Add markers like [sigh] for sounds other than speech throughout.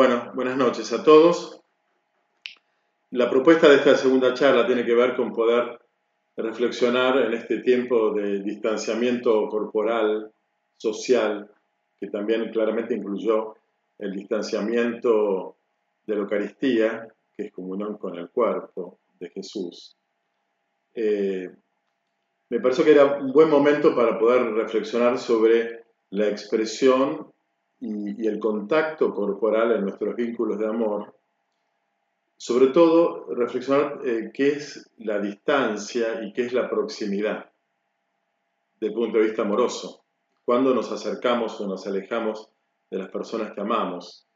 Bueno, buenas noches a todos. La propuesta de esta segunda charla tiene que ver con poder reflexionar en este tiempo de distanciamiento corporal, social, que también claramente incluyó el distanciamiento de la Eucaristía, que es comunión con el cuerpo de Jesús. Eh, me pareció que era un buen momento para poder reflexionar sobre la expresión y, el contacto corporal en nuestros vínculos de amor, sobre todo reflexionar eh, qué es la distancia y qué es la proximidad desde el punto de vista amoroso, cuando nos acercamos o nos alejamos de las personas que amamos.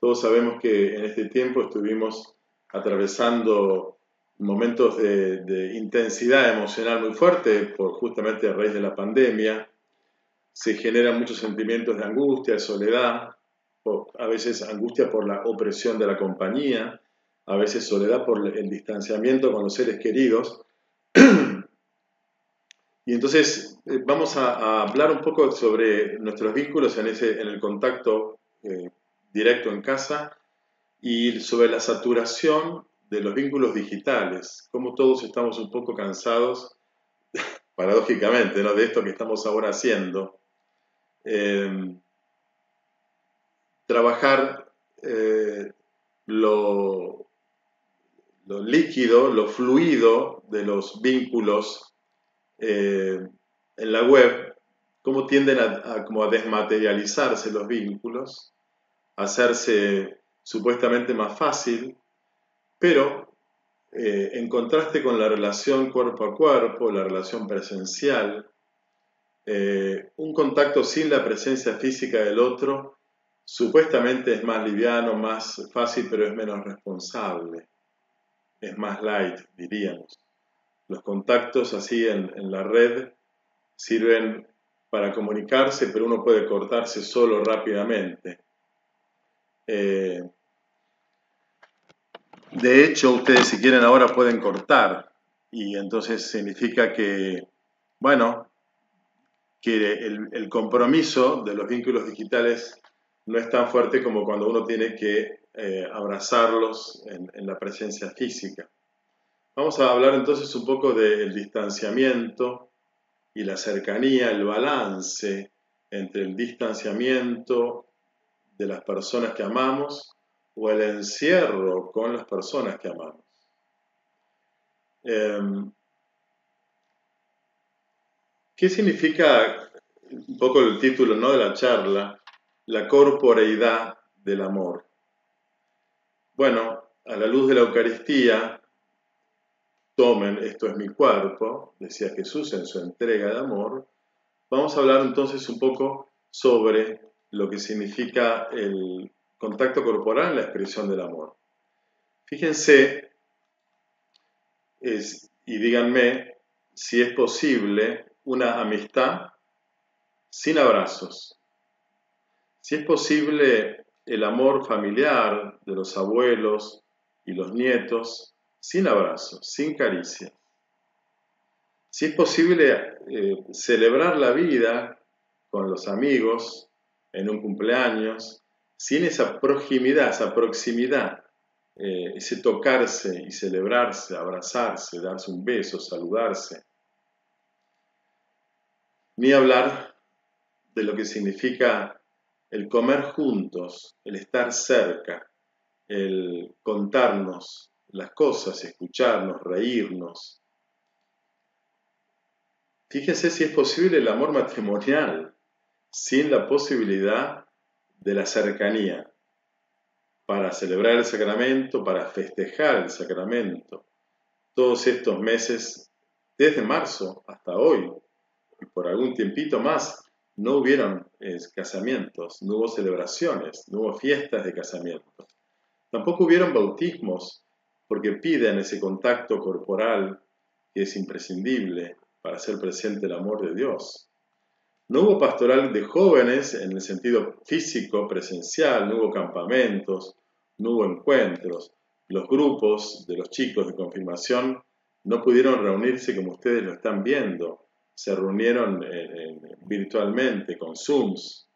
Todos sabemos que en este tiempo estuvimos atravesando momentos de, de intensidad emocional muy fuerte por justamente a raíz de la pandemia, se generan muchos sentimientos de angustia, de soledad, a veces angustia por la opresión de la compañía, a veces soledad por el distanciamiento con los seres queridos. [clears throat] Y entonces eh, vamos a, hablar un poco sobre nuestros vínculos en, ese, en el contacto eh, directo en casa y sobre la saturación de los vínculos digitales, como todos estamos un poco cansados, [laughs] paradójicamente, de esto que estamos ahora haciendo. Em, trabajar eh, lo, líquido, lo fluido de los vínculos eh, en la web, cómo tienden a, a desmaterializarse los vínculos, a hacerse supuestamente más fácil, pero eh, en contraste con la relación cuerpo a cuerpo, la relación presencial, eh, un contacto sin la presencia física del otro supuestamente es más liviano, más fácil, pero es menos responsable. Es más light, diríamos. Los contactos así en, la red sirven para comunicarse, pero uno puede cortarse solo rápidamente. Eh, de hecho, ustedes si quieren ahora pueden cortar y entonces significa que, bueno, que el, compromiso de los vínculos digitales no es tan fuerte como cuando uno tiene que eh, abrazarlos en, la presencia física. Vamos a hablar entonces un poco del distanciamiento y la cercanía, el balance entre el distanciamiento de las personas que amamos o el encierro con las personas que amamos. Em, ¿Qué significa un poco el título ¿no? de la charla? La corporeidad del amor. Bueno, a la luz de la Eucaristía, tomen, esto es mi cuerpo, decía Jesús en su entrega de amor, vamos a hablar entonces un poco sobre lo que significa el contacto corporal en la expresión del amor. Fíjense y díganme si es posible una amistad sin abrazos. Si es posible el amor familiar de los abuelos y los nietos sin abrazos, sin caricias. Si es posible eh, celebrar la vida con los amigos en un cumpleaños, sin esa proximidad, esa proximidad, eh, ese tocarse y celebrarse, abrazarse, darse un beso, saludarse ni hablar de lo que significa el comer juntos, el estar cerca, el contarnos las cosas, escucharnos, reírnos. Fíjense si es posible el amor matrimonial sin la posibilidad de la cercanía para celebrar el sacramento, para festejar el sacramento. Todos estos meses, desde marzo hasta hoy, por algún tiempito más no hubieron eh, casamientos, no hubo celebraciones, no hubo fiestas de casamientos. Tampoco hubieron bautismos, porque piden ese contacto corporal que es imprescindible para hacer presente el amor de Dios. No hubo pastoral de jóvenes en el sentido físico, presencial, no hubo campamentos, no hubo encuentros. Los grupos de los chicos de confirmación no pudieron reunirse como ustedes lo están viendo se reunieron eh, virtualmente con Zooms.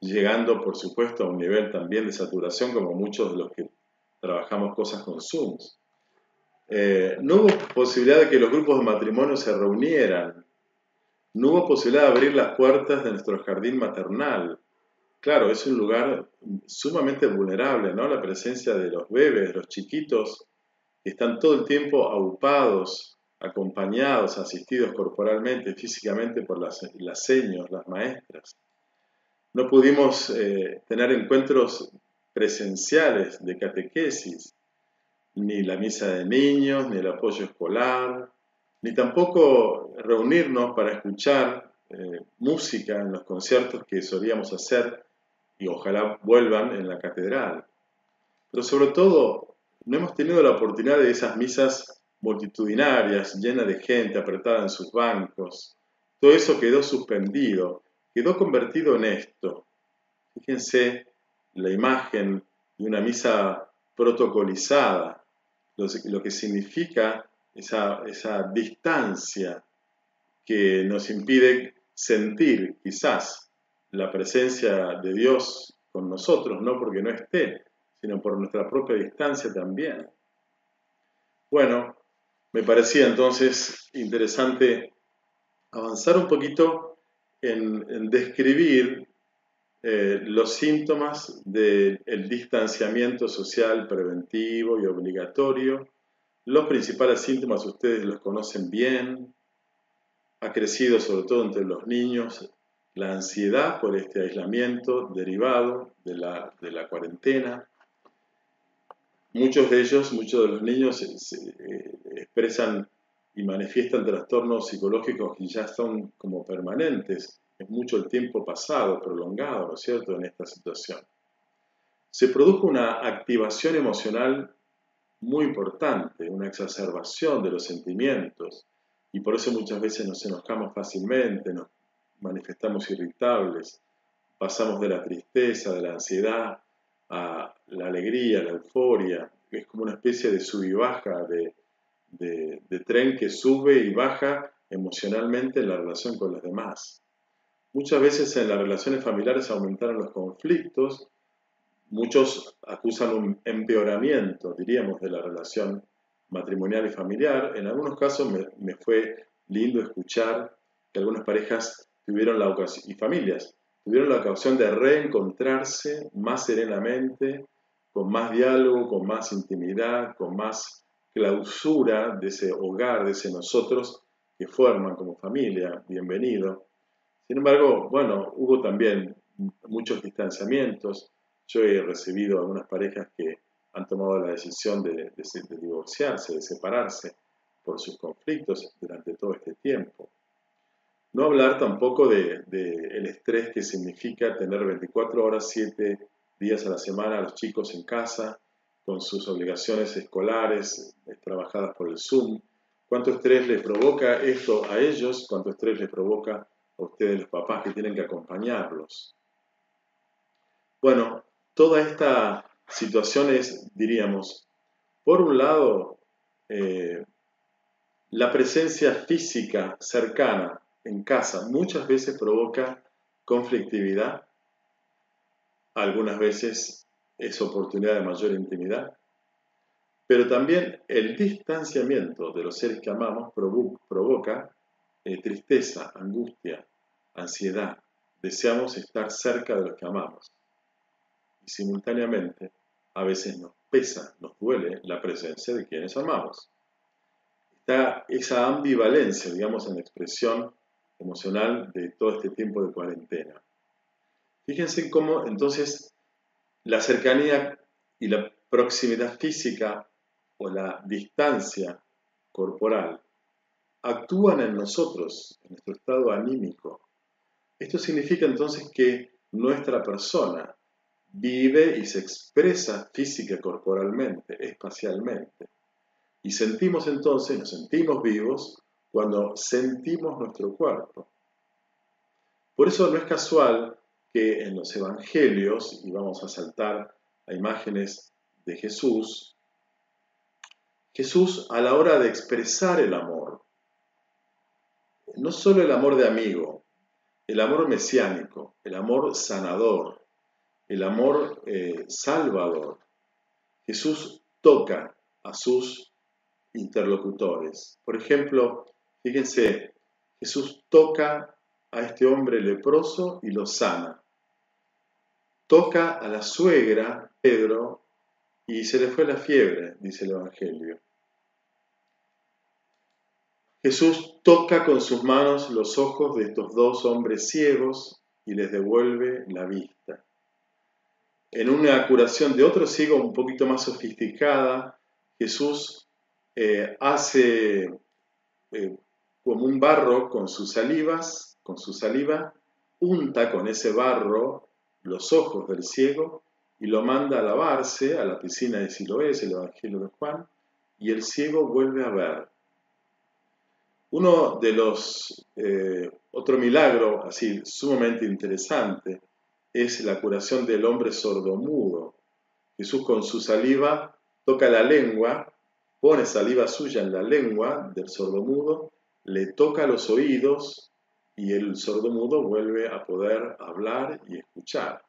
llegando por supuesto a un nivel también de saturación como muchos de los que trabajamos cosas con Zooms. Eh, no hubo posibilidad de que los grupos de matrimonio se reunieran, no hubo posibilidad de abrir las puertas de nuestro jardín maternal. Claro, es un lugar sumamente vulnerable, ¿no? La presencia de los bebés, los chiquitos, que están todo el tiempo aupados, acompañados, asistidos corporalmente, físicamente por las, las las maestras. No pudimos eh, tener encuentros presenciales de catequesis, ni la misa de niños, ni el apoyo escolar, ni tampoco reunirnos para escuchar eh, música en los conciertos que solíamos hacer y ojalá vuelvan en la catedral. Pero sobre todo, no hemos tenido la oportunidad de esas misas multitudinarias, llenas de gente apretada en sus bancos. Todo eso quedó suspendido, quedó convertido en esto. Fíjense la imagen de una misa protocolizada, lo, que significa esa, esa distancia que nos impide sentir quizás la presencia de Dios con nosotros, no porque no esté, sino por nuestra propia distancia también. Bueno, me parecía entonces interesante avanzar un poquito en, describir eh, los síntomas del distanciamiento social preventivo y obligatorio. Los principales síntomas ustedes los conocen bien. Ha crecido sobre todo entre los niños la ansiedad por este aislamiento derivado de la, de la cuarentena, Muchos de ellos, muchos de los niños eh, expresan y manifiestan trastornos psicológicos que ya son como permanentes. Es mucho el tiempo pasado, prolongado, ¿no es cierto?, en esta situación. Se produjo una activación emocional muy importante, una exacerbación de los sentimientos, y por eso muchas veces nos enojamos fácilmente, nos manifestamos irritables, pasamos de la tristeza, de la ansiedad, a la alegría, la euforia, es como una especie de sub y baja, de, de, tren que sube y baja emocionalmente en la relación con los demás. Muchas veces en las relaciones familiares aumentaron los conflictos, muchos acusan un empeoramiento, diríamos, de la relación matrimonial y familiar. En algunos casos me, me fue lindo escuchar que algunas parejas tuvieron la ocasión, y familias, tuvieron la ocasión de reencontrarse más serenamente, con más diálogo, con más intimidad, con más clausura de ese hogar, de ese nosotros que forman como familia, bienvenido. Sin embargo, bueno, hubo también muchos distanciamientos. Yo he recibido algunas parejas que han tomado la decisión de, de divorciarse, de separarse por sus conflictos durante todo este tiempo. No hablar tampoco del de, estrés que significa tener 24 horas, 7 días a la semana a los chicos en casa, con sus obligaciones escolares eh, trabajadas por el Zoom. ¿Cuánto estrés les provoca esto a ellos? ¿Cuánto estrés les provoca a ustedes los papás que tienen que acompañarlos? Bueno, toda esta situación es, diríamos, por un lado, eh, la presencia física cercana en casa muchas veces provoca conflictividad, algunas veces es oportunidad de mayor intimidad, pero también el distanciamiento de los seres que amamos provoca eh, tristeza, angustia, ansiedad. Deseamos estar cerca de los que amamos. Y simultáneamente, a veces nos pesa, nos duele la presencia de quienes amamos. Está esa ambivalencia, digamos, en la expresión emocional de todo este tiempo de cuarentena. Fíjense cómo entonces la cercanía y la proximidad física o la distancia corporal actúan en nosotros, en nuestro estado anímico. Esto significa entonces que nuestra persona vive y se expresa física corporalmente, espacialmente. Y sentimos entonces, nos sentimos vivos cuando sentimos nuestro cuerpo. Por eso no es casual que en los evangelios, y vamos a saltar a imágenes de Jesús, Jesús a la hora de expresar el amor, no solo el amor de amigo, el amor mesiánico, el amor sanador, el amor eh, salvador. Jesús toca a sus interlocutores. Por ejemplo, fíjense, Jesús toca a este hombre leproso y lo sana. Toca a la suegra, Pedro, y se le fue la fiebre, dice el Evangelio. Jesús toca con sus manos los ojos de estos dos hombres ciegos y les devuelve la vista. En una curación de otro ciego un poquito más sofisticada, Jesús eh, hace eh, como un barro con sus salivas, con su saliva, unta con ese barro los ojos del ciego y lo manda a lavarse a la piscina de Siloé, es el Evangelio de Juan, y el ciego vuelve a ver. Uno de los, eh, otro milagro así sumamente interesante es la curación del hombre sordomudo. Jesús con su saliva toca la lengua, pone saliva suya en la lengua del sordomudo, le toca los oídos y el sordomudo vuelve a poder hablar y escuchar.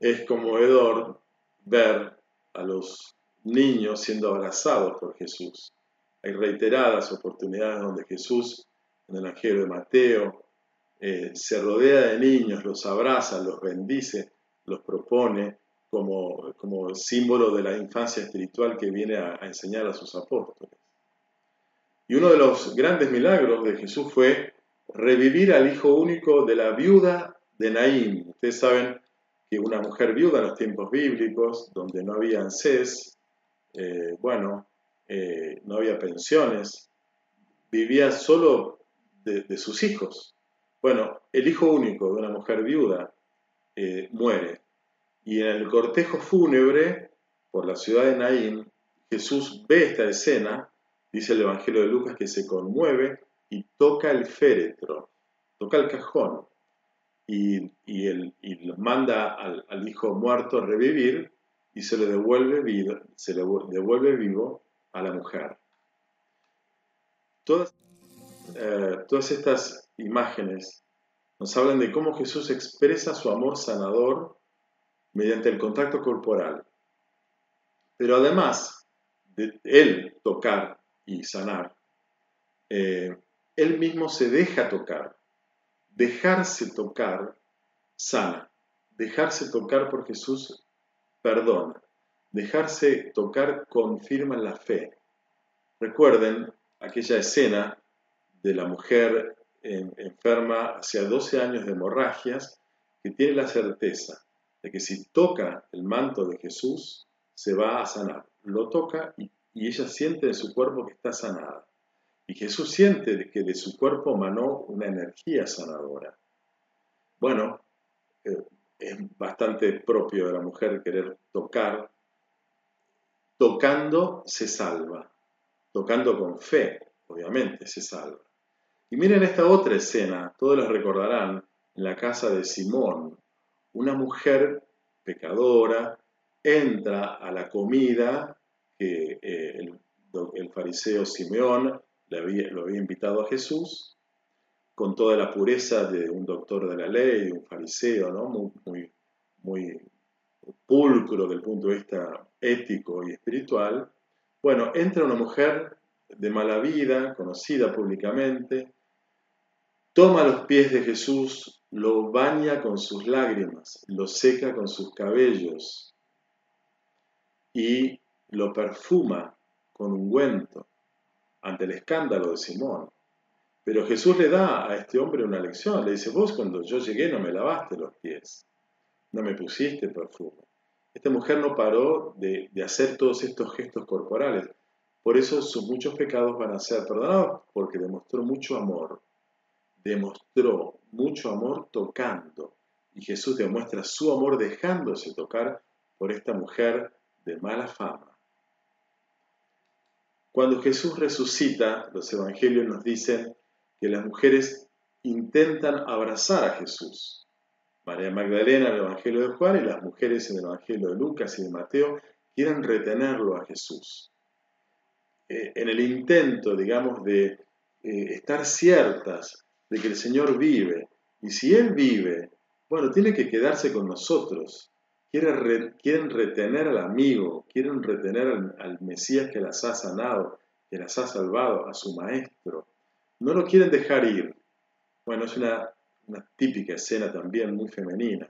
Es conmovedor ver a los niños siendo abrazados por Jesús. Hay reiteradas oportunidades donde Jesús, en el Evangelio de Mateo, eh, se rodea de niños, los abraza, los bendice, los propone como, como símbolo de la infancia espiritual que viene a, a enseñar a sus apóstoles. Y uno de los grandes milagros de Jesús fue revivir al hijo único de la viuda de Naín. Ustedes saben que una mujer viuda en los tiempos bíblicos, donde no había ANSES, eh, bueno, eh, no había pensiones, vivía solo de, sus hijos. Bueno, el hijo único de una mujer viuda eh, muere. Y en el cortejo fúnebre por la ciudad de Naín, Jesús ve esta escena, dice el Evangelio de Lucas que se conmueve y toca el féretro, toca el cajón y, y, manda al, hijo muerto a revivir y se le devuelve vivo, se le devuelve vivo a la mujer. Todas, eh, todas estas imágenes nos hablan de cómo Jesús expresa su amor sanador mediante el contacto corporal. Pero además de él tocar y sanar, eh, él mismo se deja tocar. Dejarse tocar sana. Dejarse tocar por Jesús perdona. Dejarse tocar confirma la fe. Recuerden aquella escena de la mujer enferma hacia 12 años de hemorragias que tiene la certeza de que si toca el manto de Jesús se va a sanar. Lo toca y, y ella siente en su cuerpo que está sanada. Y Jesús siente que de su cuerpo manó una energía sanadora. Bueno, eh, es bastante propio de la mujer querer tocar. Tocando se salva. Tocando con fe, obviamente, se salva. Y miren esta otra escena, todos la recordarán, en la casa de Simón. Una mujer pecadora entra a la comida que eh, el, el fariseo Simeón lo había invitado a Jesús con toda la pureza de un doctor de la ley, un fariseo, ¿no? muy, muy, muy pulcro del punto de vista ético y espiritual. Bueno, entra una mujer de mala vida, conocida públicamente, toma los pies de Jesús, lo baña con sus lágrimas, lo seca con sus cabellos y lo perfuma con ungüento ante el escándalo de Simón. Pero Jesús le da a este hombre una lección, le dice, vos cuando yo llegué no me lavaste los pies, no me pusiste perfume. Esta mujer no paró de, hacer todos estos gestos corporales. Por eso sus muchos pecados van a ser perdonados, porque demostró mucho amor. Demostró mucho amor tocando. Y Jesús demuestra su amor dejándose tocar por esta mujer de mala fama. Cuando Jesús resucita, los evangelios nos dicen que las mujeres intentan abrazar a Jesús. María Magdalena en el Evangelio de Juan y las mujeres en el Evangelio de Lucas y de Mateo quieren retenerlo a Jesús. Eh, en el intento, digamos, de eh, estar ciertas de que el Señor vive, y si Él vive Bueno, tiene que quedarse con nosotros. Quieren, retener al amigo, quieren retener al, Mesías que las ha sanado, que las ha salvado, a su Maestro. No lo quieren dejar ir. Bueno, es una, típica escena también muy femenina.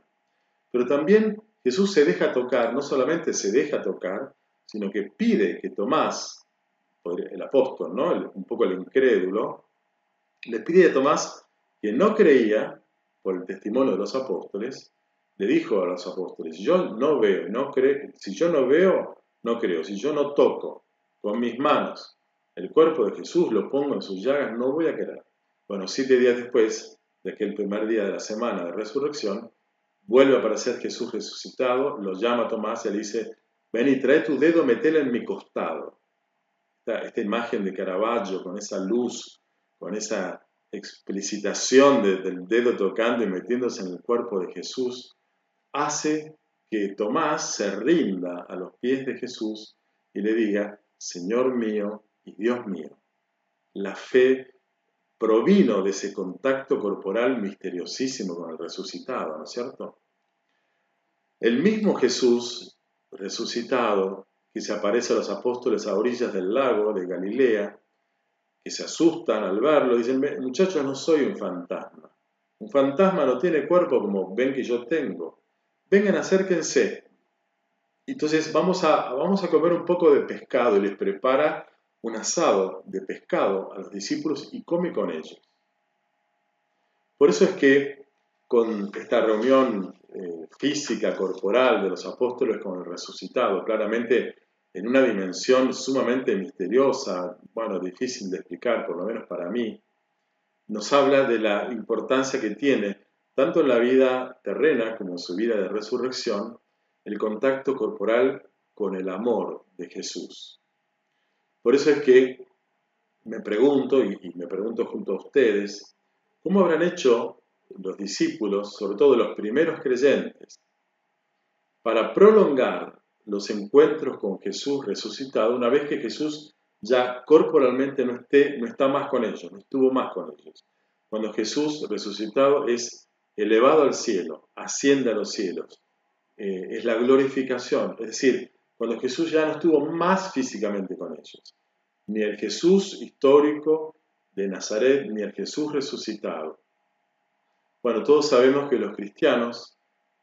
Pero también Jesús se deja tocar, no solamente se deja tocar, sino que pide que Tomás, el apóstol, ¿no? un poco el incrédulo, le pide a Tomás que no creía, por el testimonio de los apóstoles, le dijo a los apóstoles, yo no veo, no creo, si yo no veo, no creo, si yo no toco con mis manos el cuerpo de Jesús, lo pongo en sus llagas, no voy a creer. Bueno, siete días después de aquel primer día de la semana de resurrección, vuelve a aparecer Jesús resucitado, lo llama a Tomás y le dice, ven y trae tu dedo, metela en mi costado. Esta, esta imagen de Caravaggio con esa luz, con esa explicitación del dedo tocando y metiéndose en el cuerpo de Jesús, hace que Tomás se rinda a los pies de Jesús y le diga, Señor mío y Dios mío. La fe provino de ese contacto corporal misteriosísimo con el resucitado, ¿no es cierto? El mismo Jesús resucitado, que se aparece a los apóstoles a orillas del lago de Galilea, que se asustan al verlo, dicen, muchachos, no soy un fantasma. Un fantasma no tiene cuerpo como ven que yo tengo vengan, acérquense. Entonces vamos a, vamos a comer un poco de pescado y les prepara un asado de pescado a los discípulos y come con ellos. Por eso es que con esta reunión eh, física, corporal de los apóstoles con el resucitado, claramente en una dimensión sumamente misteriosa, bueno, difícil de explicar, por lo menos para mí, nos habla de la importancia que tiene tanto en la vida terrena como en su vida de resurrección, el contacto corporal con el amor de Jesús. Por eso es que me pregunto, y me pregunto junto a ustedes, ¿cómo habrán hecho los discípulos, sobre todo los primeros creyentes, para prolongar los encuentros con Jesús resucitado una vez que Jesús ya corporalmente no, esté, no está más con ellos, no estuvo más con ellos? Cuando Jesús resucitado es elevado al cielo, asciende a los cielos. Eh, es la glorificación, es decir, cuando Jesús ya no estuvo más físicamente con ellos. Ni el Jesús histórico de Nazaret, ni el Jesús resucitado. Bueno, todos sabemos que los cristianos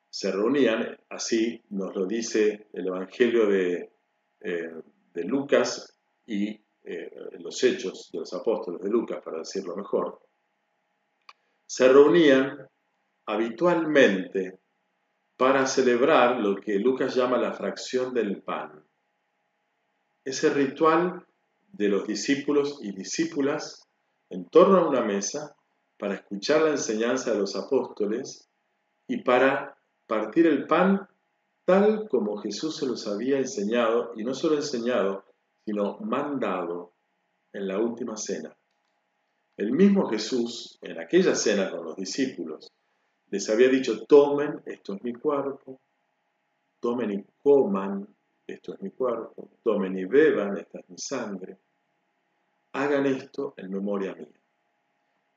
se reunían, así nos lo dice el Evangelio de, eh, Lucas y eh, los hechos de los apóstoles de Lucas, para decirlo mejor, se reunían habitualmente para celebrar lo que Lucas llama la fracción del pan. Ese ritual de los discípulos y discípulas en torno a una mesa para escuchar la enseñanza de los apóstoles y para partir el pan tal como Jesús se los había enseñado, y no solo enseñado, sino mandado en la última cena. El mismo Jesús, en aquella cena con los discípulos, les había dicho, tomen, esto es mi cuerpo, tomen y coman, esto es mi cuerpo, tomen y beban, esta es mi sangre. Hagan esto en memoria mía.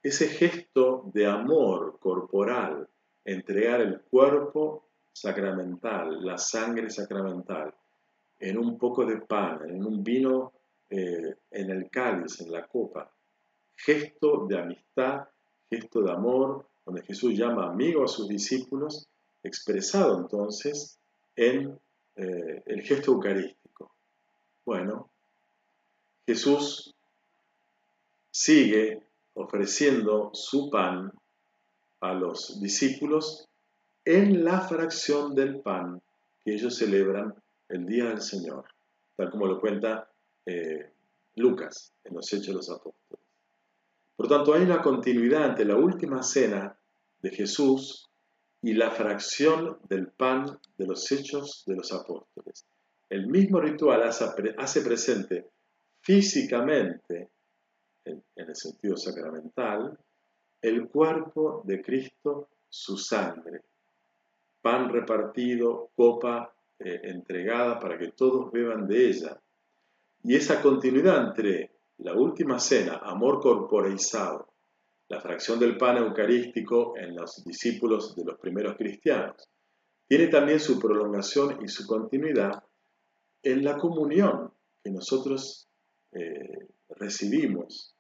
Ese gesto de amor corporal, entregar el cuerpo sacramental, la sangre sacramental, en un poco de pan, en un vino, eh, en el cáliz, en la copa. Gesto de amistad, gesto de amor, donde Jesús llama amigo a sus discípulos, expresado entonces en eh, el gesto eucarístico. Bueno, Jesús sigue ofreciendo su pan a los discípulos en la fracción del pan que ellos celebran el día del Señor, tal como lo cuenta eh, Lucas en los Hechos de los Apóstoles. Por tanto, hay una continuidad entre la última cena de Jesús y la fracción del pan de los hechos de los apóstoles. El mismo ritual hace presente físicamente, en, el sentido sacramental, el cuerpo de Cristo, su sangre, pan repartido, copa eh, entregada para que todos beban de ella. Y esa continuidad entre la última cena, amor corporeizado, la fracción del pan eucarístico en los discípulos de los primeros cristianos, tiene también su prolongación y su continuidad en la comunión que nosotros eh, recibimos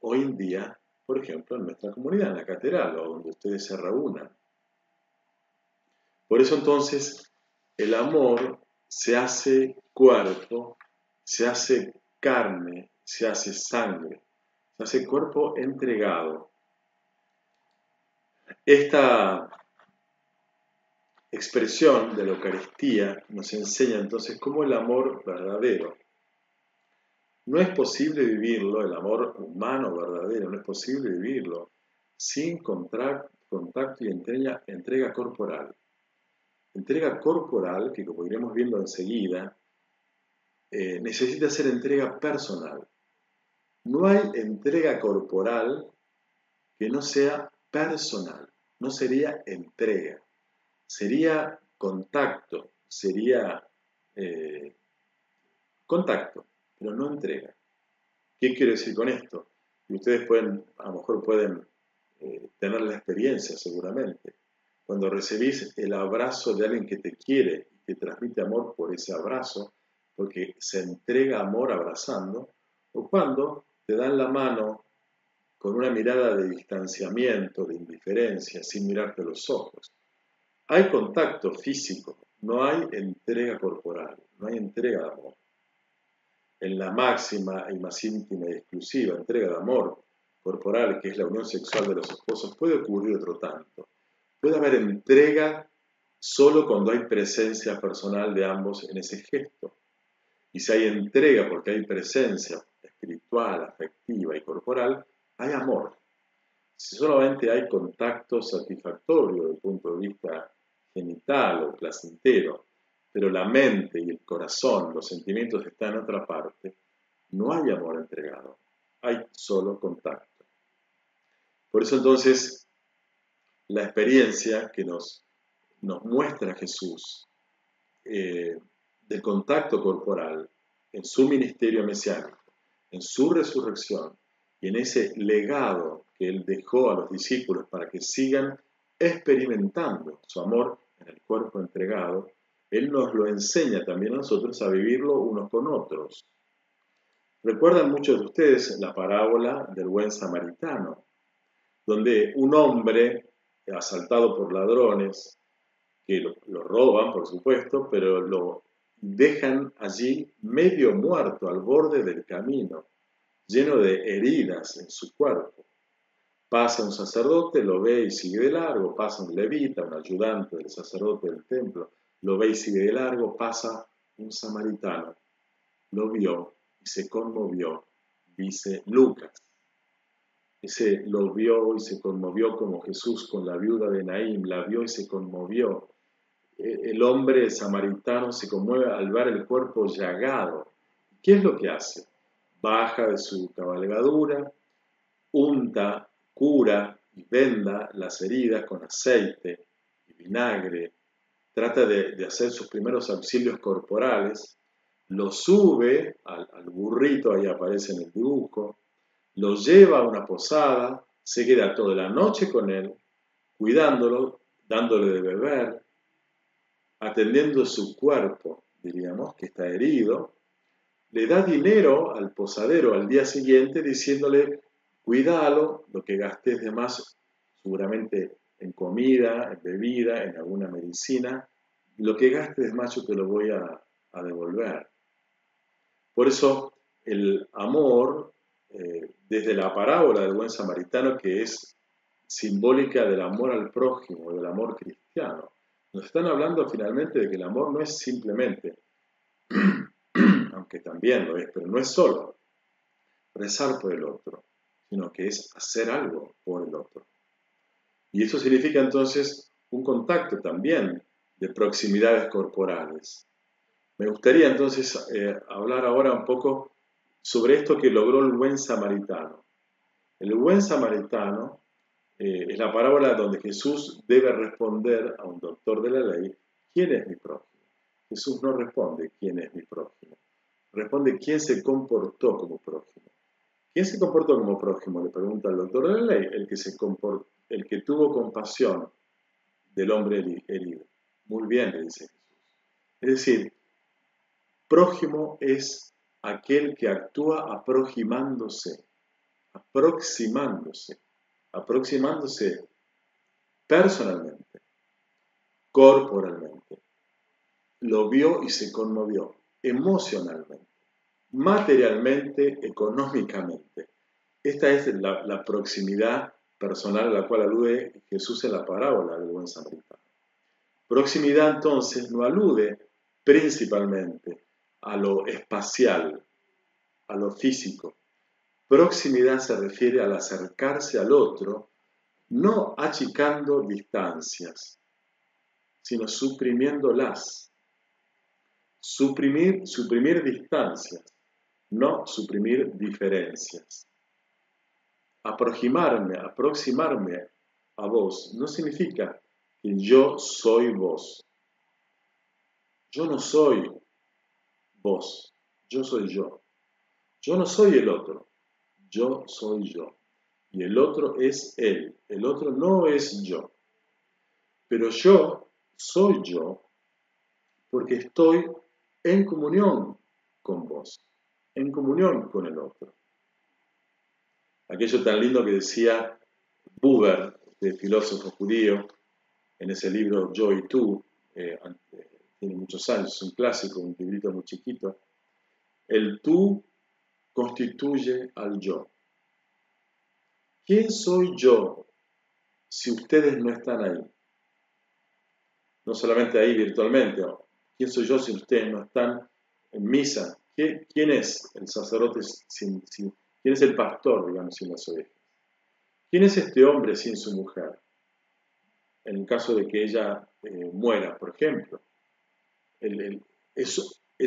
hoy en día, por ejemplo, en nuestra comunidad, en la catedral o donde ustedes se reúnan. Por eso entonces el amor se hace cuerpo, se hace carne, se hace sangre, se hace cuerpo entregado. Esta expresión de la Eucaristía nos enseña entonces cómo el amor verdadero no es posible vivirlo, el amor humano verdadero, no es posible vivirlo sin contacto y entrega, corporal. Entrega corporal, que como iremos viendo enseguida, eh, necesita ser entrega personal. No hay entrega corporal que no sea personal, no sería entrega, sería contacto, sería eh, contacto pero no entrega. ¿Qué quiero decir con esto? Ustedes pueden, a lo mejor pueden eh, tener la experiencia seguramente. Cuando recibís el abrazo de alguien que te quiere y te transmite amor por ese abrazo, porque se entrega amor abrazando, o cuando te dan la mano con una mirada de distanciamiento, de indiferencia, sin mirarte los ojos. Hay contacto físico, no hay entrega corporal, no hay entrega de amor en la máxima y más íntima y exclusiva entrega de amor corporal, que es la unión sexual de los esposos, puede ocurrir otro tanto. Puede haber entrega solo cuando hay presencia personal de ambos en ese gesto. Y si hay entrega porque hay presencia espiritual, afectiva y corporal, hay amor. Si solamente hay contacto satisfactorio desde el punto de vista genital o placentero, pero la mente y el corazón, los sentimientos están en otra parte, no hay amor entregado, hay solo contacto. Por eso entonces la experiencia que nos, muestra Jesús eh, del contacto corporal en su ministerio mesiánico, en su resurrección y en ese legado que él dejó a los discípulos para que sigan experimentando su amor en el cuerpo entregado, él nos lo enseña también a nosotros a vivirlo unos con otros. Recuerdan muchos de ustedes la parábola del buen samaritano, donde un hombre asaltado por ladrones, que lo, lo, roban, por supuesto, pero lo dejan allí medio muerto al borde del camino, lleno de heridas en su cuerpo. Pasa un sacerdote, lo ve y sigue de largo, pasa un levita, un ayudante del sacerdote del templo, lo ve y sigue de largo, pasa un samaritano, lo vio y se conmovió, dice Lucas. Ese lo vio y se conmovió como Jesús con la viuda de Naim, la vio y se conmovió. E, el hombre samaritano se conmueve al ver el cuerpo llagado. ¿Qué es lo que hace? Baja de su cabalgadura, unta, cura y venda las heridas con aceite y vinagre trata de, hacer sus primeros auxilios corporales, lo sube al, burrito, ahí aparece en el dibujo, lo lleva a una posada, se queda toda la noche con él, cuidándolo, dándole de beber, atendiendo su cuerpo, diríamos, que está herido, le da dinero al posadero al día siguiente diciéndole, cuídalo, lo que gastes de más seguramente en comida, en bebida, en alguna medicina, lo que gastes más yo te lo voy a, devolver. Por eso el amor, eh, desde la parábola del buen samaritano, que es simbólica del amor al prójimo, del amor cristiano, nos están hablando finalmente de que el amor no es simplemente, [clears throat] aunque también lo es, pero no es solo rezar por el otro, sino que es hacer algo por el otro. Y eso significa entonces un contacto también de proximidades corporales. Me gustaría entonces eh, hablar ahora un poco sobre esto que logró el buen samaritano. El buen samaritano eh, es la parábola donde Jesús debe responder a un doctor de la ley, ¿quién es mi prójimo? Jesús no responde quién es mi prójimo, responde quién se comportó como prójimo. ¿Quién se comportó como prójimo? Le pregunta el doctor de la ley, el que, se el que tuvo compasión del hombre herido. Muy bien, le dice Jesús. Es decir, prójimo es aquel que actúa aproximándose, aproximándose, aproximándose personalmente, corporalmente. Lo vio y se conmovió emocionalmente, materialmente, económicamente. Esta es la, proximidad personal a la cual alude Jesús en la parábola del buen samaritano. Proximidad entonces no alude principalmente a lo espacial, a lo físico. Proximidad se refiere al acercarse al otro, no achicando distancias, sino suprimiéndolas. Suprimir, suprimir distancias, no suprimir diferencias. Aproximarme, aproximarme a vos no significa que yo soy vos. Yo no soy vos, yo soy yo. Yo no soy el otro, yo soy yo. Y el otro es él, el otro no es yo. Pero yo soy yo porque estoy en comunión con vos, en comunión con el otro. Aquello tan lindo que decía Buber, el filósofo judío, en ese libro Yo y tú, eh, tiene muchos años, es un clásico, un librito muy chiquito, el tú constituye al yo. ¿Quién soy yo si ustedes no están ahí? No solamente ahí virtualmente, ¿quién soy yo si ustedes no están en misa? ¿Quién es el sacerdote sin, quién es el pastor, digamos, sin las ovejas? ¿Quién es este hombre sin su mujer? En el caso de que ella eh, muera, por ejemplo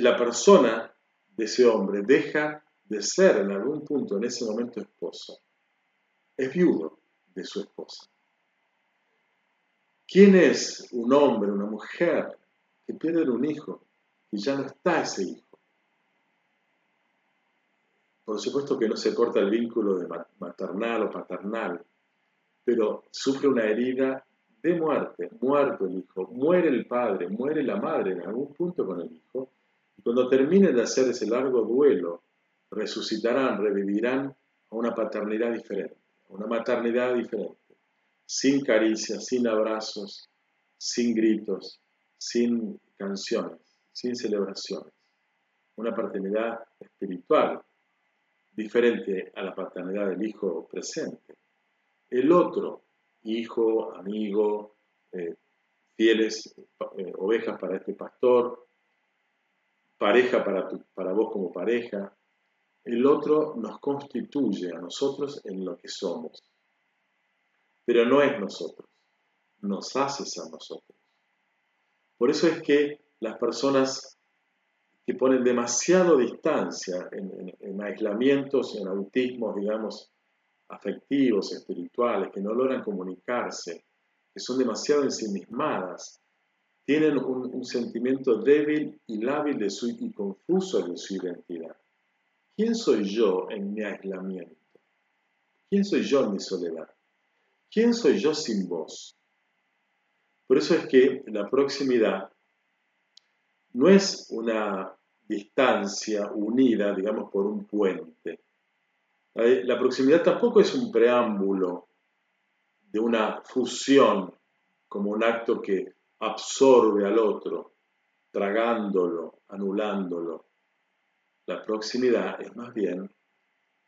la persona de ese hombre deja de ser en algún punto en ese momento esposo. Es viudo de su esposa. ¿Quién es un hombre, una mujer que pierde un hijo y ya no está ese hijo? Por supuesto que no se corta el vínculo de maternal o paternal, pero sufre una herida de muerte, muerto el hijo, muere el padre, muere la madre en algún punto con el hijo, y cuando terminen de hacer ese largo duelo, resucitarán, revivirán a una paternidad diferente, a una maternidad diferente, sin caricias, sin abrazos, sin gritos, sin canciones, sin celebraciones, una paternidad espiritual diferente a la paternidad del hijo presente. El otro, hijo, amigo, eh, fieles eh, ovejas para este pastor, pareja para, para vos como pareja. El otro nos constituye a nosotros en lo que somos, pero no es nosotros, nos haces a nosotros. Por eso es que las personas que ponen demasiado distancia en, en aislamientos, en autismos, digamos, afectivos, espirituales, que no logran comunicarse, que son demasiado ensimismadas, tienen un, sentimiento débil y lábil de su, y confuso de su identidad. ¿Quién soy yo en mi aislamiento? ¿Quién soy yo en mi soledad? ¿Quién soy yo sin vos? Por eso es que la proximidad no es una distancia unida, digamos, por un puente, la proximidad tampoco es un preámbulo de una fusión como un acto que absorbe al otro, tragándolo, anulándolo. La proximidad es más bien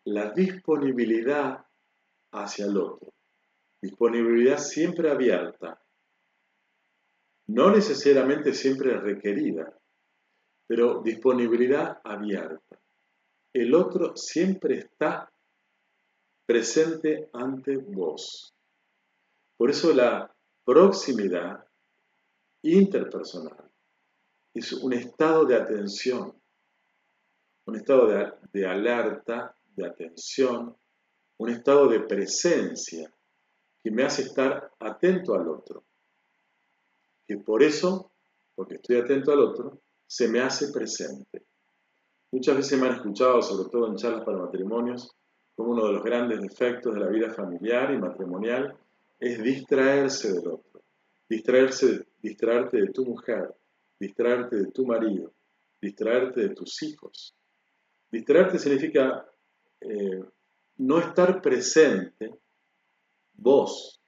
la disponibilidad hacia el otro. Disponibilidad siempre abierta, no necesariamente siempre requerida, pero disponibilidad abierta. El otro siempre está presente ante vos. Por eso la proximidad interpersonal es un estado de atención, un estado de, alerta, de atención, un estado de presencia que me hace estar atento al otro. Que por eso, porque estoy atento al otro, se me hace presente. Muchas veces me han escuchado, sobre todo en charlas para matrimonios, como uno de los grandes defectos de la vida familiar y matrimonial es distraerse del otro, distraerse, distraerte de tu mujer, distraerte de tu marido, distraerte de tus hijos. Distraerte significa eh, no estar presente vos,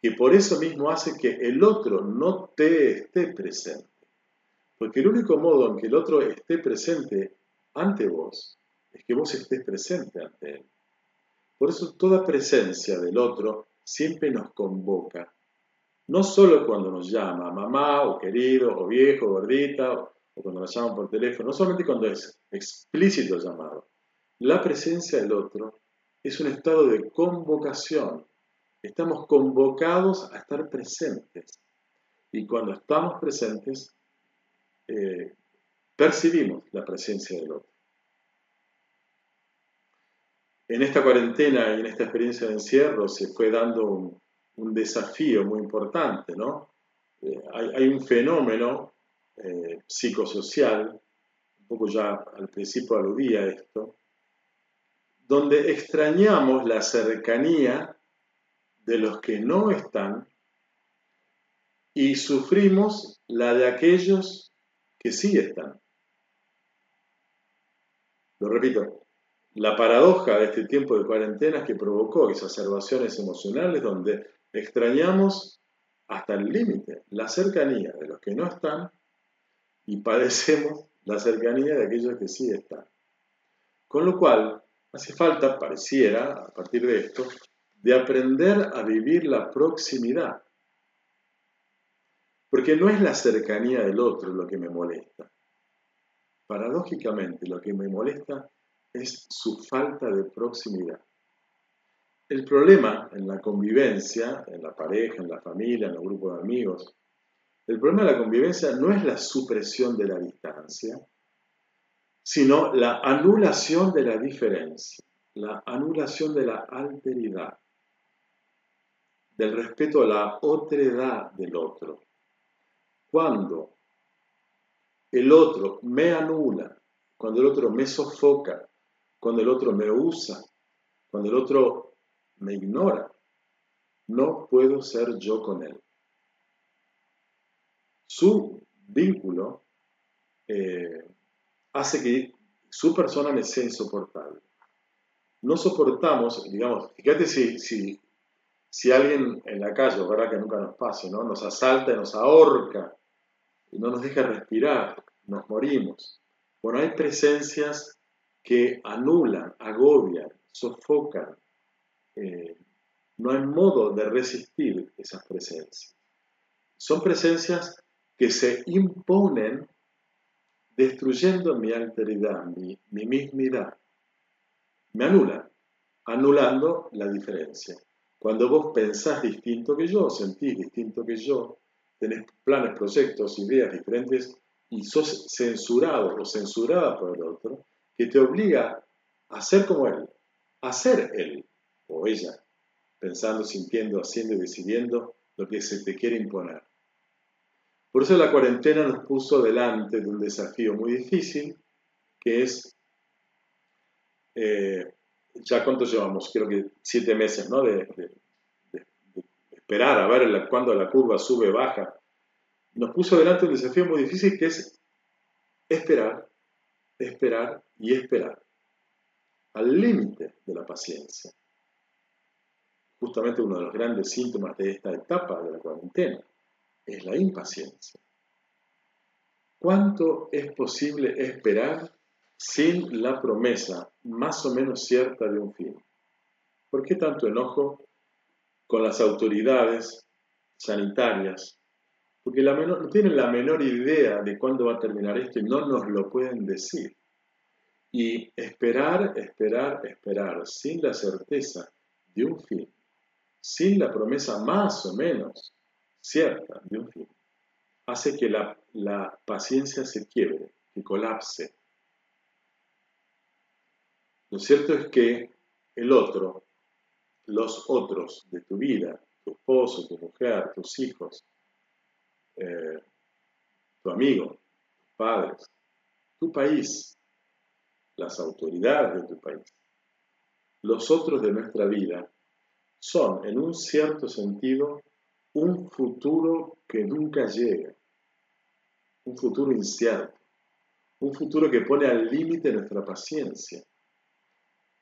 que por eso mismo hace que el otro no te esté presente. Porque el único modo en que el otro esté presente ante vos es que vos estés presente ante él. Por eso toda presencia del otro siempre nos convoca. No solo cuando nos llama mamá o querido o viejo gordita o cuando nos llaman por teléfono, no solamente cuando es explícito el llamado. La presencia del otro es un estado de convocación. Estamos convocados a estar presentes. Y cuando estamos presentes, eh, percibimos la presencia del otro. En esta cuarentena y en esta experiencia de encierro se fue dando un, desafío muy importante, ¿no? Eh, hay, un fenómeno eh, psicosocial, un poco ya al principio aludía a esto, donde extrañamos la cercanía de los que no están y sufrimos la de aquellos que sí están. Lo repito, la paradoja de este tiempo de cuarentena es que provocó exacerbaciones emocionales donde extrañamos hasta el límite la cercanía de los que no están y padecemos la cercanía de aquellos que sí están. Con lo cual, Hace falta, pareciera, a partir de esto, de aprender a vivir la proximidad. Porque no es la cercanía del otro lo que me molesta. Paradójicamente, lo que me molesta es su falta de proximidad. El problema en la convivencia, en la pareja, en la familia, en el grupo de amigos, el problema de la convivencia no es la supresión de la distancia, sino la anulación de la diferencia, la anulación de la alteridad, del respeto a la otredad del otro. Cuando el otro me anula, cuando el otro me sofoca, cuando el otro me usa, cuando el otro me ignora, no puedo ser yo con él. Su vínculo eh, hace que su persona me sea insoportable. No soportamos, digamos, fíjate si, si, si alguien en la calle, verdad que nunca nos pase, ¿no? nos asalta y nos ahorca y no nos deja respirar, nos morimos. Bueno, hay presencias que anulan, agobian, sofocan. Eh, no hay modo de resistir esas presencias. Son presencias que se imponen destruyendo mi alteridad, mi, mi mismidad. Me anula, anulando la diferencia. Cuando vos pensás distinto que yo, sentís distinto que yo, tenés planes, proyectos, ideas diferentes y sos censurado o censurada por el otro, que te obliga a ser como él, a ser él o ella, pensando, sintiendo, haciendo y decidiendo lo que se te quiere imponer. Por eso la cuarentena nos puso delante de un desafío muy difícil, que es, eh, ya cuánto llevamos, creo que siete meses, ¿no? De, esperar a ver cuándo la curva sube, baja. Nos puso delante un desafío muy difícil que es esperar, esperar y esperar, al límite de la paciencia. Justamente uno de los grandes síntomas de esta etapa de la cuarentena es la impaciencia. ¿Cuánto es posible esperar sin la promesa más o menos cierta de un fin? ¿Por qué tanto enojo con las autoridades sanitarias? Porque la menor, no tienen la menor idea de cuándo va a terminar esto y no nos lo pueden decir. Y esperar, esperar, esperar, sin la certeza de un fin, sin la promesa más o menos cierta de un fin, hace que la, la paciencia se quiebre, que colapse. Lo cierto es que el otro, los otros de tu vida, tu esposo, tu mujer, tus hijos, eh, tu amigo, tus padres, tu país, las autoridades de tu país, los otros de nuestra vida son, en un cierto sentido, un futuro que nunca llega, un futuro incierto, un futuro que pone al límite nuestra paciencia.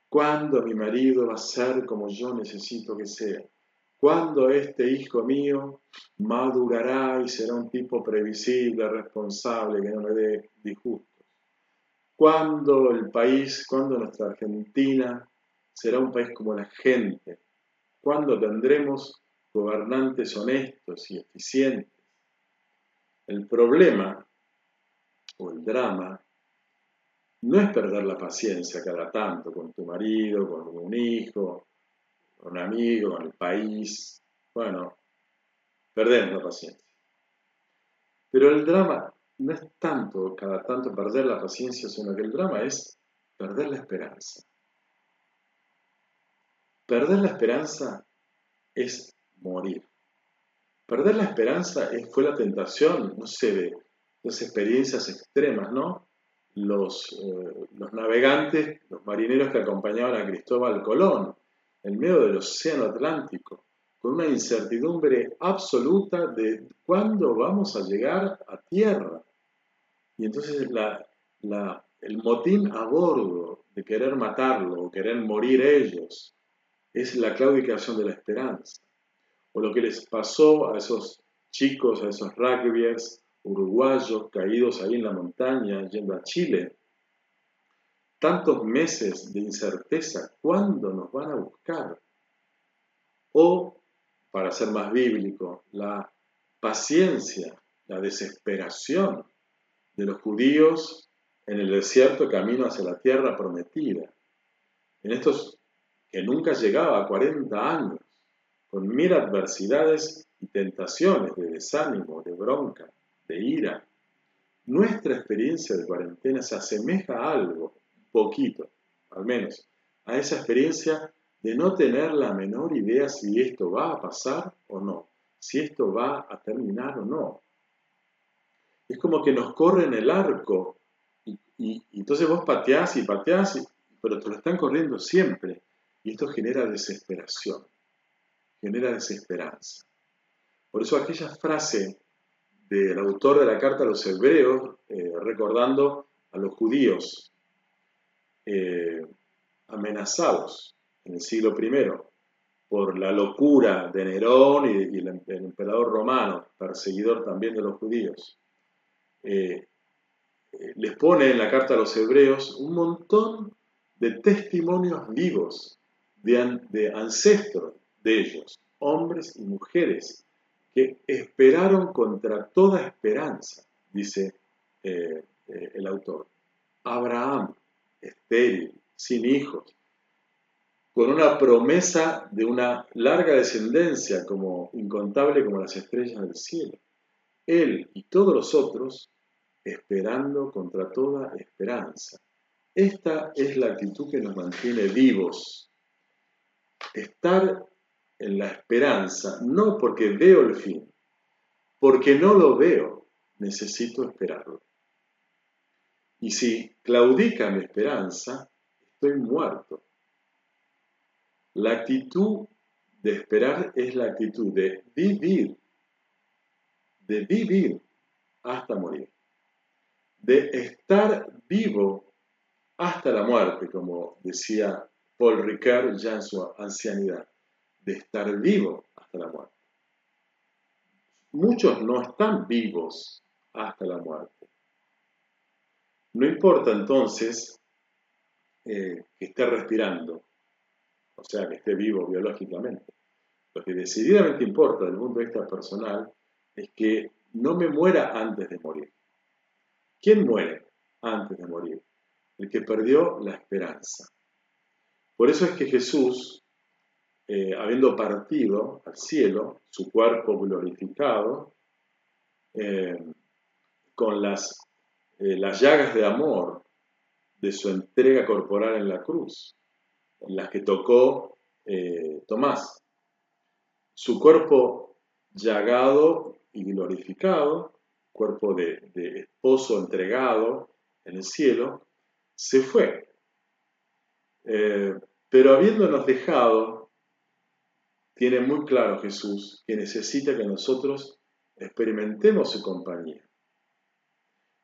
¿Cuándo mi marido va a ser como yo necesito que sea? ¿Cuándo este hijo mío madurará y será un tipo previsible, responsable, que no me dé disgustos? ¿Cuándo el país, cuándo nuestra Argentina será un país como la gente? ¿Cuándo tendremos gobernantes honestos y eficientes? El problema o el drama no es perder la paciencia cada tanto con tu marido, con un hijo, con un amigo, con el país. Bueno, perdemos la paciencia. Pero el drama no es tanto cada tanto perder la paciencia, sino que el drama es perder la esperanza. Perder la esperanza es morir. Perder la esperanza fue la tentación, no sé, de las experiencias extremas, ¿no? Los, eh, los navegantes, los marineros que acompañaban a Cristóbal Colón en medio del Océano Atlántico, con una incertidumbre absoluta de cuándo vamos a llegar a tierra. Y entonces el motín a bordo de querer matarlo o querer morir ellos es la claudicación de la esperanza. O lo que les pasó a esos chicos, a esos rugbyers uruguayos caídos ahí en la montaña yendo a Chile. Tantos meses de incerteza, ¿cuándo nos van a buscar? O, para ser más bíblico, la paciencia, la desesperación de los judíos en el desierto camino hacia la tierra prometida. En estos que nunca llegaba a 40 años, con mil adversidades y tentaciones de desánimo, de bronca, de ira. Nuestra experiencia de cuarentena se asemeja a algo, poquito, al menos, a esa experiencia de no tener la menor idea si esto va a pasar o no, si esto va a terminar o no. Es como que nos corren el arco y, entonces vos pateás y pateás, pero te lo están corriendo siempre. Y esto genera desesperación, genera desesperanza. Por eso aquella frase del autor de la carta a los hebreos, eh, recordando a los judíos eh, amenazados en el siglo I por la locura de Nerón y, el, emperador romano, perseguidor también de los judíos. Eh, les pone en la carta a los hebreos un montón de testimonios vivos de, de ancestros de ellos, hombres y mujeres que esperaron contra toda esperanza, dice eh, eh, el autor. Abraham, estéril, sin hijos, con una promesa de una larga descendencia como incontable como las estrellas del cielo. Él y todos los otros esperando contra toda esperanza. Esta es la actitud que nos mantiene vivos. Estar en la esperanza, no porque veo el fin, porque no lo veo, necesito esperarlo. Y si claudica mi esperanza, estoy muerto. La actitud de esperar es la actitud de vivir, de vivir hasta morir, de estar vivo hasta la muerte, como decía Paul Ricard ya en su ancianidad de estar vivo hasta la muerte. Muchos no están vivos hasta la muerte. No importa entonces eh, que esté respirando, o sea, que esté vivo biológicamente. Lo que decididamente importa desde el punto de vista personal es que no me muera antes de morir. ¿Quién muere antes de morir? El que perdió la esperanza. Por eso es que Jesús eh, habiendo partido al cielo, su cuerpo glorificado, eh, con las, eh, las llagas de amor de su entrega corporal en la cruz, en las que tocó Tomás. Su cuerpo llagado y glorificado, cuerpo de, de esposo entregado en el cielo, se fue Pero habiéndonos dejado, tiene muy claro Jesús que necesita que nosotros experimentemos su compañía.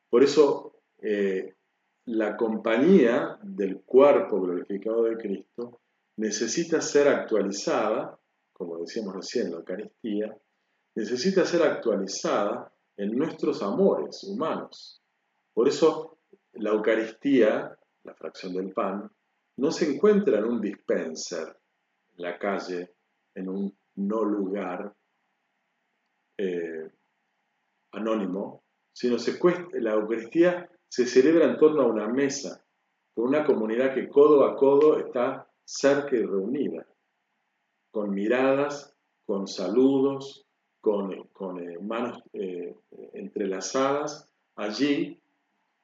Por eso eh, la compañía del cuerpo glorificado de Cristo necesita ser actualizada, como decíamos recién en la Eucaristía, necesita ser actualizada en nuestros amores humanos. Por eso la Eucaristía, la fracción del pan, no se encuentra en un dispenser, en la calle, en un no lugar eh, anónimo, sino se la Eucaristía se celebra en torno a una mesa, con una comunidad que codo a codo está cerca y reunida, con miradas, con saludos, con, eh, manos eh, entrelazadas. Allí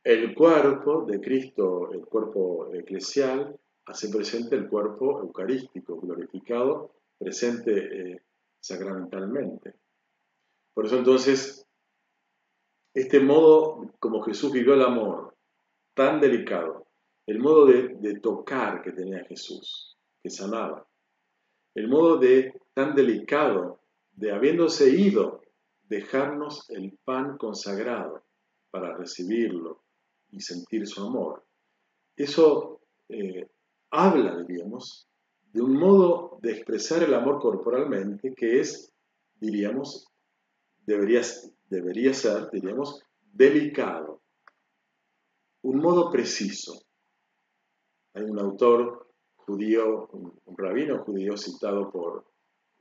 el cuerpo de Cristo, el cuerpo eclesial, hace presente el cuerpo eucarístico, glorificado, presente eh, sacramentalmente. Por eso entonces, este modo como Jesús vivió el amor, tan delicado, el modo de, tocar que tenía Jesús, que sanaba, el modo de tan delicado de habiéndose ido, dejarnos el pan consagrado para recibirlo y sentir su amor. Eso eh, habla, diríamos, de un modo de expresar el amor corporalmente que es, diríamos, debería, debería ser, diríamos, delicado, un modo preciso. Hay un autor judío, un, rabino judío citado por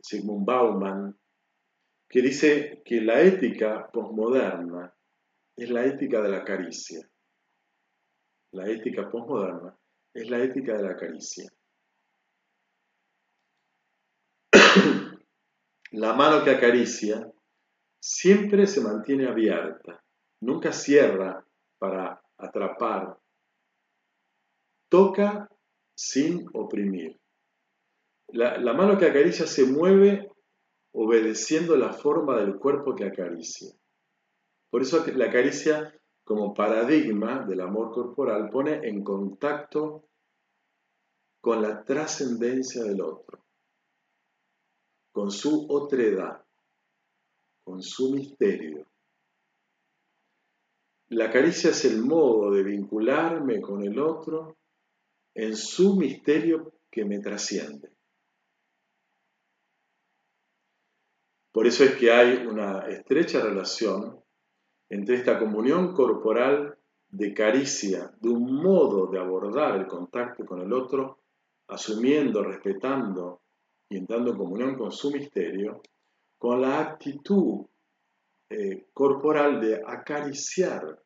Sigmund Bauman, que dice que la ética posmoderna es la ética de la caricia. La ética posmoderna es la ética de la caricia. La mano que acaricia siempre se mantiene abierta, nunca cierra para atrapar, toca sin oprimir. La, mano que acaricia se mueve obedeciendo la forma del cuerpo que acaricia. Por eso la caricia como paradigma del amor corporal pone en contacto con la trascendencia del otro, con su otredad, con su misterio. La caricia es el modo de vincularme con el otro en su misterio que me trasciende. Por eso es que hay una estrecha relación entre esta comunión corporal de caricia, de un modo de abordar el contacto con el otro, asumiendo, respetando y entrando en comunión con su misterio, con la actitud eh, corporal de acariciar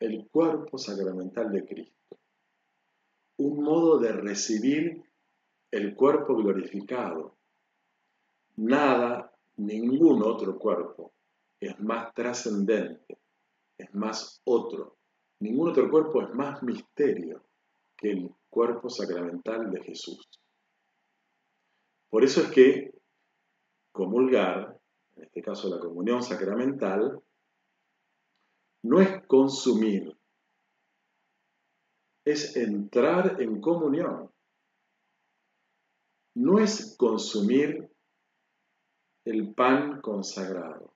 el cuerpo sacramental de Cristo. Un modo de recibir el cuerpo glorificado. Nada, ningún otro cuerpo es más trascendente, es más otro. Ningún otro cuerpo es más misterio que el cuerpo sacramental de Jesús. Por eso es que comulgar, en este caso la comunión sacramental, no es consumir, es entrar en comunión. No es consumir el pan consagrado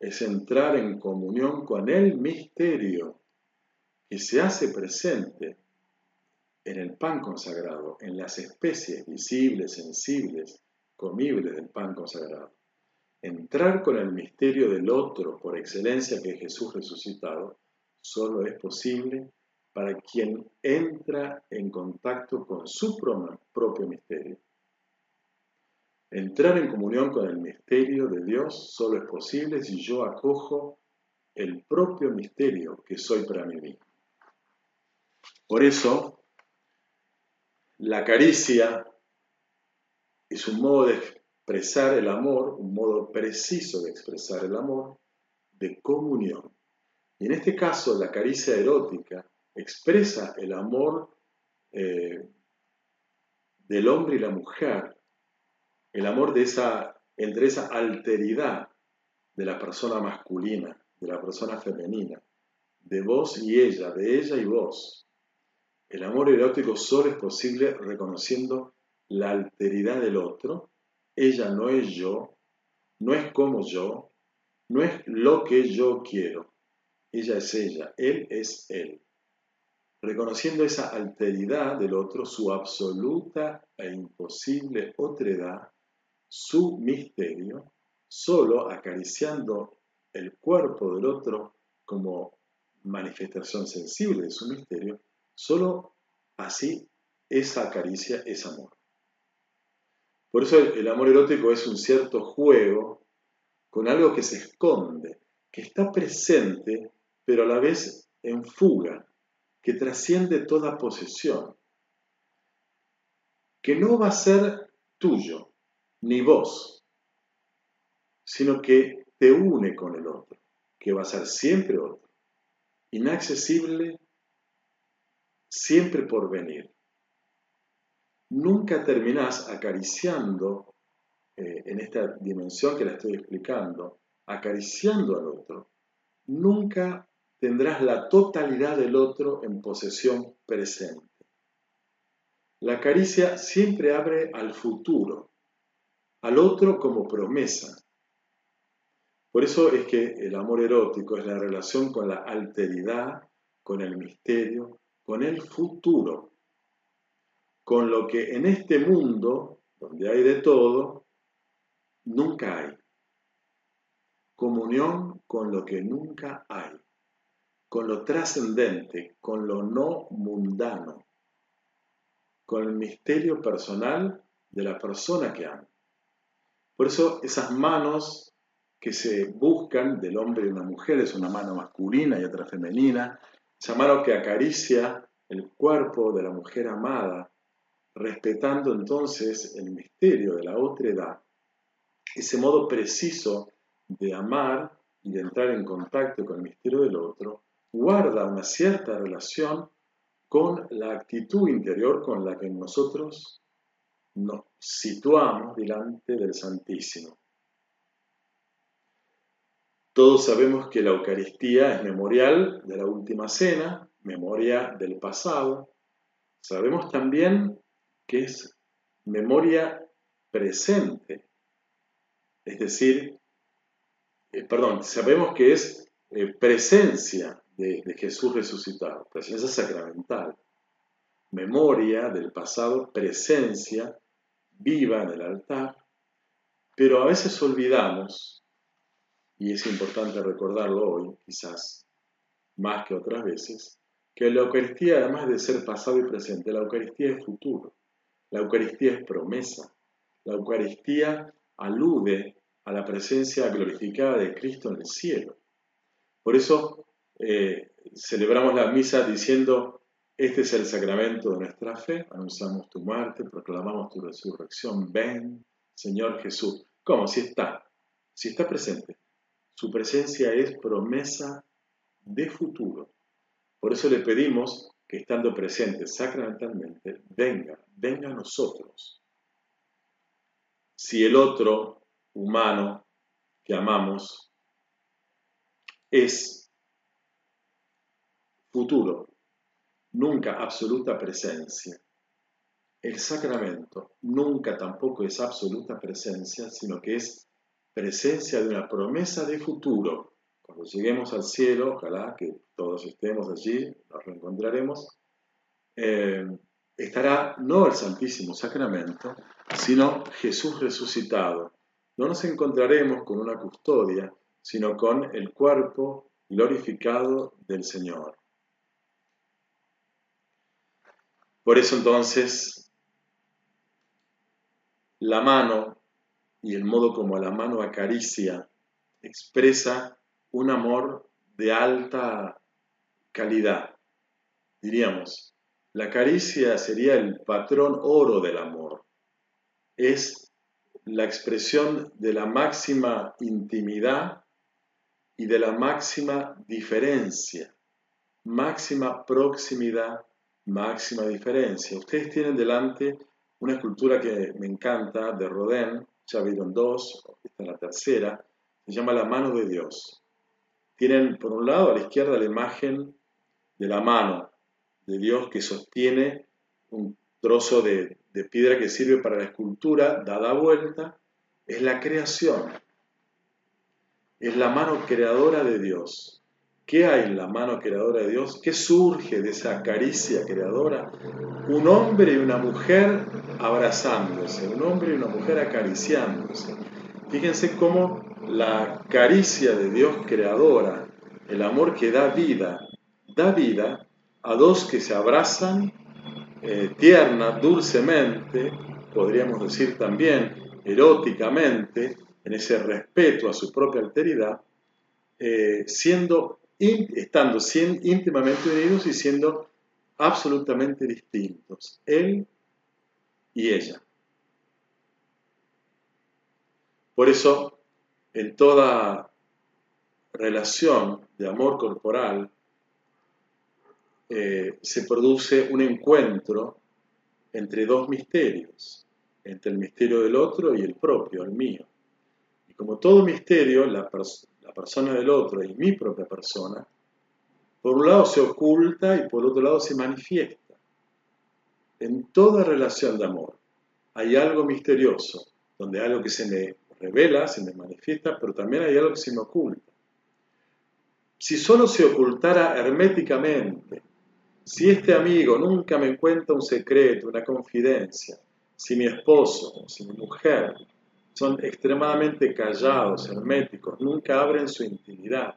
es entrar en comunión con el misterio que se hace presente en el pan consagrado, en las especies visibles, sensibles, comibles del pan consagrado. Entrar con el misterio del otro por excelencia que es Jesús resucitado, solo es posible para quien entra en contacto con su propio misterio. Entrar en comunión con el misterio de Dios solo es posible si yo acojo el propio misterio que soy para mí mismo. Por eso, la caricia es un modo de expresar el amor, un modo preciso de expresar el amor, de comunión. Y en este caso, la caricia erótica expresa el amor eh, del hombre y la mujer el amor de esa, entre esa alteridad de la persona masculina, de la persona femenina, de vos y ella, de ella y vos. El amor erótico solo es posible reconociendo la alteridad del otro, ella no es yo, no es como yo, no es lo que yo quiero, ella es ella, él es él. Reconociendo esa alteridad del otro, su absoluta e imposible otredad, su misterio, solo acariciando el cuerpo del otro como manifestación sensible de su misterio, solo así esa caricia es amor. Por eso el amor erótico es un cierto juego con algo que se esconde, que está presente, pero a la vez en fuga, que trasciende toda posesión, que no va a ser tuyo, ni vos, sino que te une con el otro, que va a ser siempre otro, inaccesible, siempre por venir nunca terminás acariciando eh, en esta dimensión que la estoy explicando, acariciando al otro, nunca tendrás la totalidad del otro en posesión presente. La caricia siempre abre al futuro, al otro como promesa. Por eso es que el amor erótico es la relación con la alteridad, con el misterio, con el futuro con lo que en este mundo, donde hay de todo, nunca hay. Comunión con lo que nunca hay, con lo trascendente, con lo no mundano, con el misterio personal de la persona que ama. Por eso esas manos que se buscan del hombre y una mujer, es una mano masculina y otra femenina, esa mano que acaricia el cuerpo de la mujer amada, respetando entonces el misterio de la otra edad, ese modo preciso de amar y de entrar en contacto con el misterio del otro, guarda una cierta relación con la actitud interior con la que nosotros nos situamos delante del Santísimo. Todos sabemos que la Eucaristía es memorial de la última cena, memoria del pasado. Sabemos también que es memoria presente. Es decir, eh, perdón, sabemos que es eh, presencia de, de Jesús resucitado, presencia sacramental, memoria del pasado, presencia viva en el altar, pero a veces olvidamos, y es importante recordarlo hoy, quizás más que otras veces, que la Eucaristía, además de ser pasado y presente, la Eucaristía es futuro. La Eucaristía es promesa. La Eucaristía alude a la presencia glorificada de Cristo en el cielo. Por eso eh, celebramos la misa diciendo, este es el sacramento de nuestra fe, anunciamos tu muerte, proclamamos tu resurrección, ven, Señor Jesús. ¿Cómo? Si está, si está presente. Su presencia es promesa de futuro. Por eso le pedimos que estando presente sacramentalmente, venga, venga a nosotros. Si el otro humano que amamos es futuro, nunca absoluta presencia, el sacramento nunca tampoco es absoluta presencia, sino que es presencia de una promesa de futuro cuando lleguemos al cielo, ojalá que todos estemos allí, nos reencontraremos, eh, estará no el Santísimo Sacramento, sino Jesús resucitado. No nos encontraremos con una custodia, sino con el cuerpo glorificado del Señor. Por eso entonces, la mano y el modo como la mano acaricia expresa un amor de alta calidad. Diríamos, la caricia sería el patrón oro del amor. Es la expresión de la máxima intimidad y de la máxima diferencia, máxima proximidad, máxima diferencia. Ustedes tienen delante una escultura que me encanta de Rodin, ya vieron dos, esta es la tercera, se llama La mano de Dios. Tienen por un lado a la izquierda la imagen de la mano de Dios que sostiene trozo de, de piedra que sirve para la escultura, dada vuelta, es la creación. Es la mano creadora de Dios. ¿Qué hay en la mano creadora de Dios? ¿Qué surge de esa caricia creadora? Un hombre y una mujer abrazándose, un hombre y una mujer acariciándose. Fíjense cómo la caricia de Dios creadora, el amor que da vida, da vida a dos que se abrazan eh, tierna, dulcemente, podríamos decir también eróticamente, en ese respeto a su propia alteridad, eh, siendo estando íntimamente unidos y siendo absolutamente distintos, él y ella. Por eso, en toda relación de amor corporal, eh, se produce un encuentro entre dos misterios, entre el misterio del otro y el propio, el mío. Y como todo misterio, la, la persona del otro y mi propia persona, por un lado se oculta y por otro lado se manifiesta. En toda relación de amor hay algo misterioso, donde hay algo que se me revela, se me manifiesta, pero también hay algo que se me oculta. Si solo se ocultara herméticamente, si este amigo nunca me cuenta un secreto, una confidencia, si mi esposo, si mi mujer son extremadamente callados, herméticos, nunca abren su intimidad.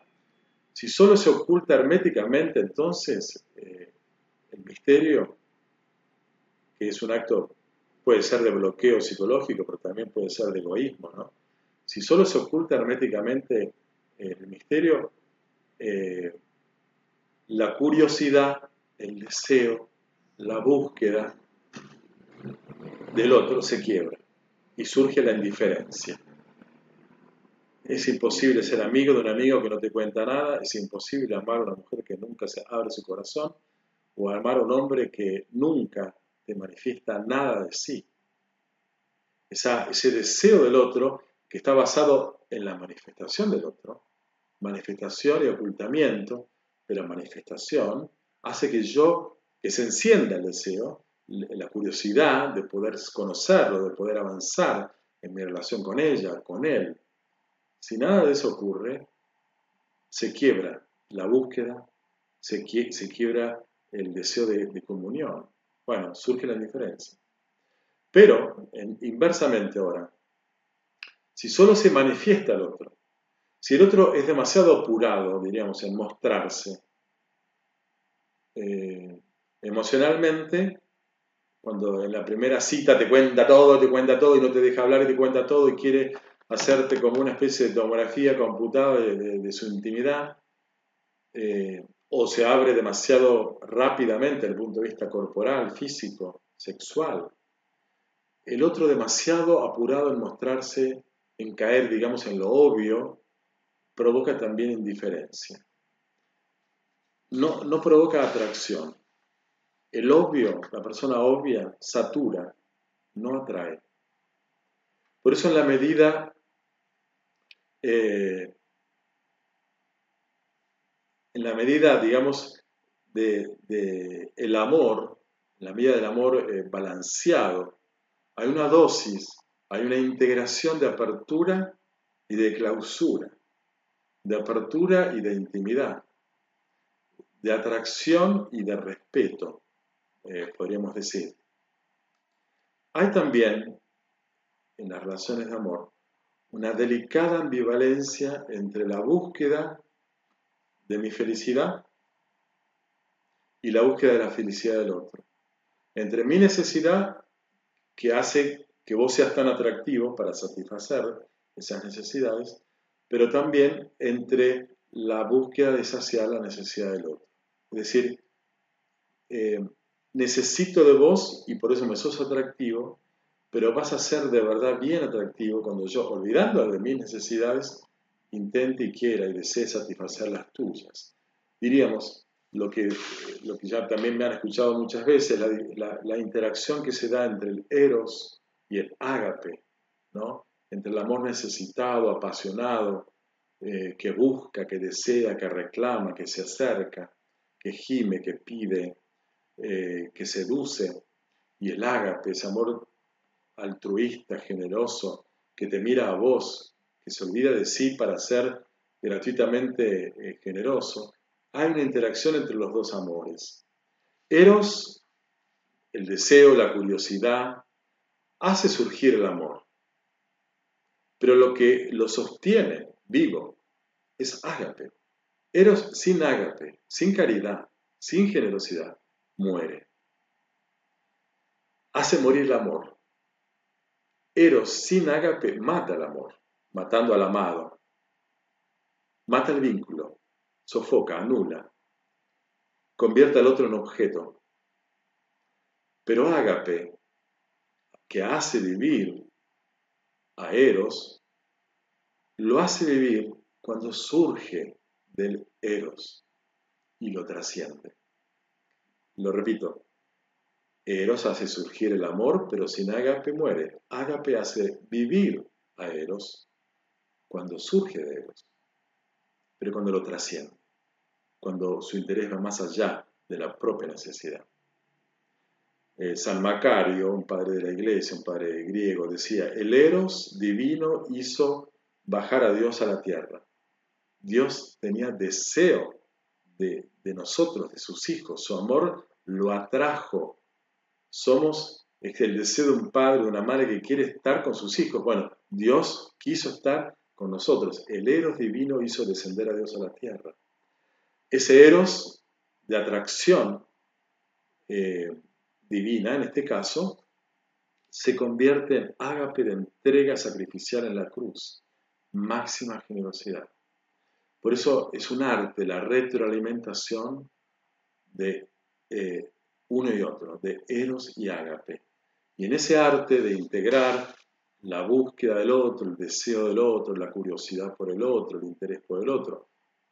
Si solo se oculta herméticamente, entonces eh, el misterio, que es un acto, puede ser de bloqueo psicológico, pero también puede ser de egoísmo, ¿no? Si solo se oculta herméticamente eh, el misterio, eh, la curiosidad, el deseo, la búsqueda del otro se quiebra y surge la indiferencia. Es imposible ser amigo de un amigo que no te cuenta nada, es imposible amar a una mujer que nunca se abre su corazón o amar a un hombre que nunca te manifiesta nada de sí. ese deseo del otro que está basado en la manifestación del otro, manifestación y ocultamiento, pero manifestación hace que yo, que se encienda el deseo, la curiosidad de poder conocerlo, de poder avanzar en mi relación con ella, con él. Si nada de eso ocurre, se quiebra la búsqueda, se, quiebra el deseo de, comunión. Bueno, surge la diferencia. Pero, inversamente ahora, si solo se manifiesta el otro, si el otro es demasiado apurado, diríamos, en mostrarse, eh, emocionalmente, cuando en la primera cita te cuenta todo, te cuenta todo y no te deja hablar y te cuenta todo y quiere hacerte como una especie de tomografía computada de, su intimidad, eh, o se abre demasiado rápidamente desde el punto de vista corporal, físico, sexual. El otro demasiado apurado en mostrarse, en caer, digamos, en lo obvio, provoca también indiferencia. No, no provoca atracción. El obvio, la persona obvia, satura, no atrae. Por eso en la medida eh, en la medida, digamos, de, el amor, en la medida del amor eh, balanceado, hay una dosis, hay una integración de apertura y de clausura, de apertura y de intimidad, de atracción y de respeto. Eh, podríamos decir. Hay también, en las relaciones de amor, una delicada ambivalencia entre la búsqueda de mi felicidad y la búsqueda de la felicidad del otro. Entre mi necesidad, que hace que vos seas tan atractivo para satisfacer esas necesidades, pero también entre la búsqueda de saciar la necesidad del otro. Es decir, eh, necesito de vos y por eso me sos atractivo, pero vas a ser de verdad bien atractivo cuando yo, olvidando de mis necesidades, intente y quiera y desee satisfacer las tuyas. Diríamos, lo que, lo que ya también me han escuchado muchas veces, la, interacción que se da entre el eros y el ágape, ¿no? entre el amor necesitado, apasionado, eh, que busca, que desea, que reclama, que se acerca, que gime, que pide, eh, que seduce, Y el ágape, ese amor altruista, generoso, que te mira a vos, que se olvida de sí para ser gratuitamente eh, generoso, hay una interacción entre los dos amores. Eros, el deseo, la curiosidad, hace surgir el amor. Pero lo que lo sostiene vivo es ágape. Eros sin ágape, sin caridad, sin generosidad, muere. Hace morir el amor. Eros sin ágape mata el amor, matando al amado. Mata el vínculo, sofoca, anula, convierte al otro en objeto. Pero ágape, que hace vivir a Eros, lo hace vivir cuando surge del Eros y lo trasciende. Lo repito, Eros hace surgir el amor, pero sin Ágape muere. Ágape hace vivir a Eros cuando surge de Eros, pero cuando lo trasciende, cuando su interés va más allá de la propia necesidad. Eh, San Macario, un padre de la iglesia, un padre griego, decía, el Eros divino hizo bajar a Dios a la tierra. Dios tenía deseo de, nosotros, de sus hijos. Su amor lo atrajo. Somos el deseo de un padre, de una madre que quiere estar con sus hijos. Bueno, Dios quiso estar con nosotros. El Eros divino hizo descender a Dios a la tierra. Ese Eros de atracción eh, divina, en este caso, se convierte en ágape de entrega sacrificial en la cruz. Máxima generosidad. Por eso es un arte la retroalimentación de eh, uno y otro, de Eros y Ágape. Y en ese arte de integrar la búsqueda del otro, el deseo del otro, la curiosidad por el otro, el interés por el otro,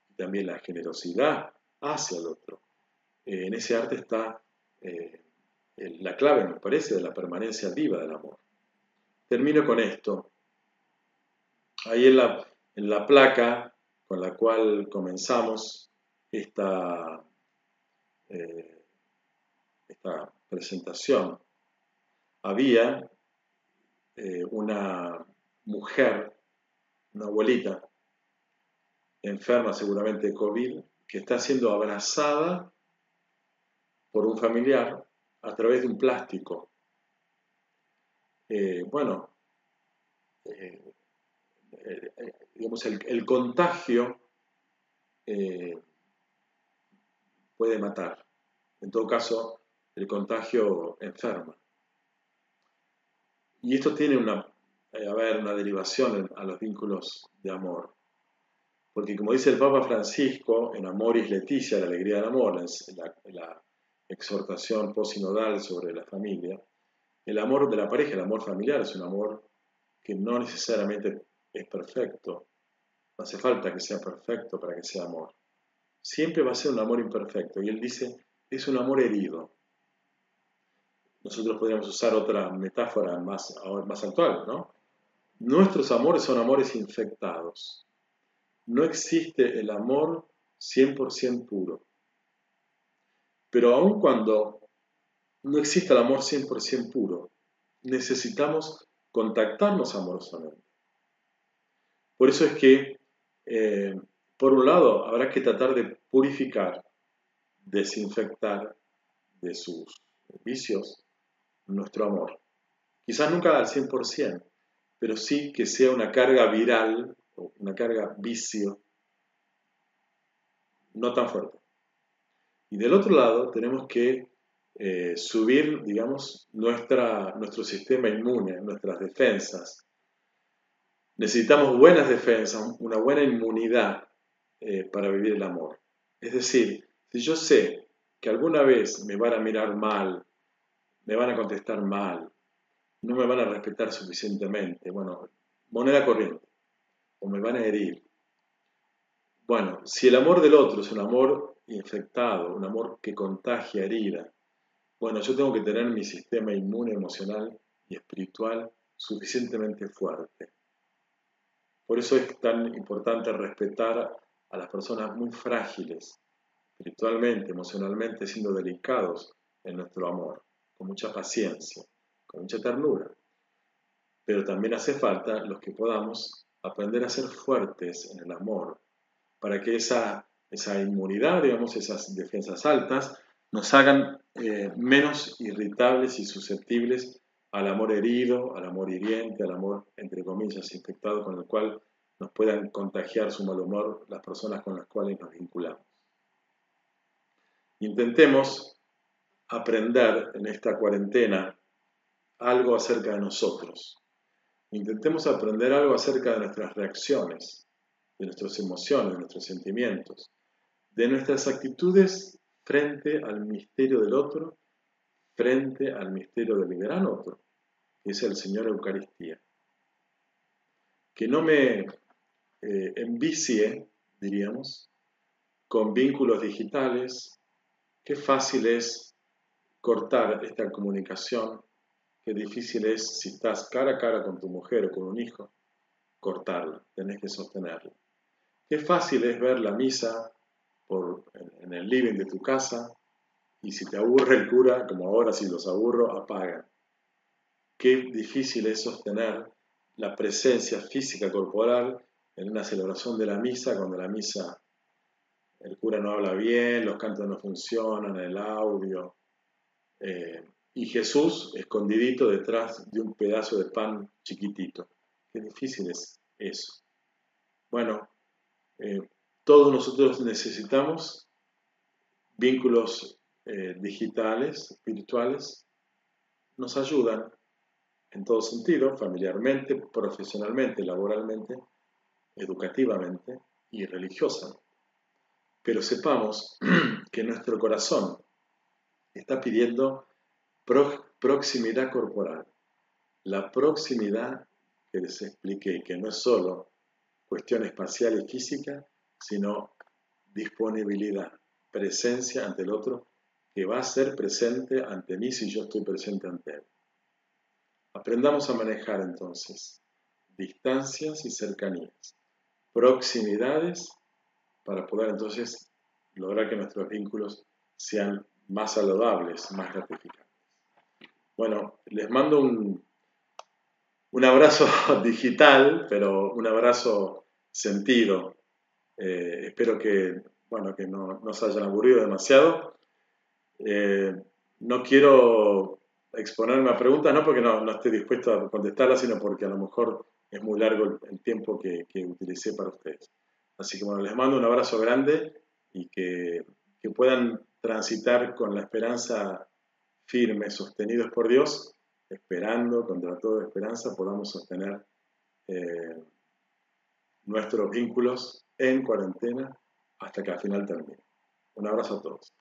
y también la generosidad hacia el otro, eh, en ese arte está eh, la clave, me parece, de la permanencia viva del amor. Termino con esto. Ahí en la, en la placa con la cual comenzamos esta, presentación, había eh, una mujer, una abuelita, enferma seguramente de COVID, que está siendo abrazada por un familiar a través de un plástico. Eh, bueno, digamos, el, contagio eh, puede matar. En todo caso, el contagio enferma. Y esto tiene una, eh, a ver, una derivación a los vínculos de amor. Porque como dice el Papa Francisco, en Amoris Leticia, la alegría del amor, la, la exhortación posinodal sobre la familia, el amor de la pareja, el amor familiar, es un amor que no necesariamente es perfecto. No hace falta que sea perfecto para que sea amor. Siempre va a ser un amor imperfecto. Y él dice, es un amor herido. Nosotros podríamos usar otra metáfora más, más actual, ¿no? Nuestros amores son amores infectados. No existe el amor 100% puro. Pero aun cuando no exista el amor 100% puro, necesitamos contactarnos amorosamente. Por eso es que, eh, por un lado, habrá que tratar de purificar, desinfectar de sus vicios nuestro amor. Quizás nunca al 100%, pero sí que sea una carga viral o una carga vicio no tan fuerte. Y del otro lado tenemos que eh, subir, digamos, nuestra, nuestro sistema inmune, nuestras defensas, Necesitamos buenas defensas, una buena inmunidad eh, para vivir el amor. Es decir, si yo sé que alguna vez me van a mirar mal, me van a contestar mal, no me van a respetar suficientemente, bueno, moneda corriente, o me van a herir. Bueno, si el amor del otro es un amor infectado, un amor que contagia herida, bueno, yo tengo que tener mi sistema inmune emocional y espiritual suficientemente fuerte. Por eso es tan importante respetar a las personas muy frágiles, espiritualmente, emocionalmente, siendo delicados en nuestro amor. Con mucha paciencia, con mucha ternura. Pero también hace falta los que podamos aprender a ser fuertes en el amor, para que esa, esa inmunidad, digamos, esas defensas altas, nos hagan eh, menos irritables y susceptibles al amor herido, al amor hiriente, al amor, entre comillas, infectado, con el cual nos puedan contagiar su mal humor las personas con las cuales nos vinculamos. Intentemos aprender en esta cuarentena algo acerca de nosotros. Intentemos aprender algo acerca de nuestras reacciones, de nuestras emociones, de nuestros sentimientos, de nuestras actitudes frente al misterio del otro, frente al misterio del gran otro, es el Señor Eucaristía. Que no me eh, envicie, diríamos, con vínculos digitales, qué fácil es cortar esta comunicación, qué difícil es si estás cara a cara con tu mujer o con un hijo, cortarla, tenés que sostenerla. Qué fácil es ver la misa en el living de tu casa y si te aburre el cura, como ahora si los aburro, apaga. Qué difícil es sostener la presencia física corporal en una celebración de la misa cuando la misa el cura no habla bien, los cantos no funcionan, el audio. Eh, y Jesús escondidito detrás de un pedazo de pan chiquitito. Qué difícil es eso. Bueno, eh, todos nosotros necesitamos vínculos eh, digitales, espirituales, nos ayudan en todo sentido, familiarmente, profesionalmente, laboralmente, educativamente y religiosamente pero sepamos [clears throat] que nuestro corazón está pidiendo proximidad corporal. La proximidad que les expliqué, que no es solo cuestión espacial y física, sino disponibilidad, presencia ante el otro, que va a ser presente ante mí si yo estoy presente ante él. Aprendamos a manejar entonces distancias y cercanías, proximidades para poder entonces lograr que nuestros vínculos sean más saludables, más gratificantes. Bueno, les mando un, un abrazo [laughs] digital, pero un abrazo sentido. Eh, espero que, bueno, que no, no, se hayan aburrido demasiado. Eh, no quiero exponerme a preguntas, no porque no, no, esté dispuesto a contestarlas, sino porque a lo mejor es muy largo el, tiempo que, que utilicé para ustedes. Así que bueno, les mando un abrazo grande y que, puedan transitar con la esperanza firme, sostenidos por Dios, esperando, contra toda esperanza, podamos sostener eh, nuestros vínculos en cuarentena hasta que al final termine. Un abrazo a todos.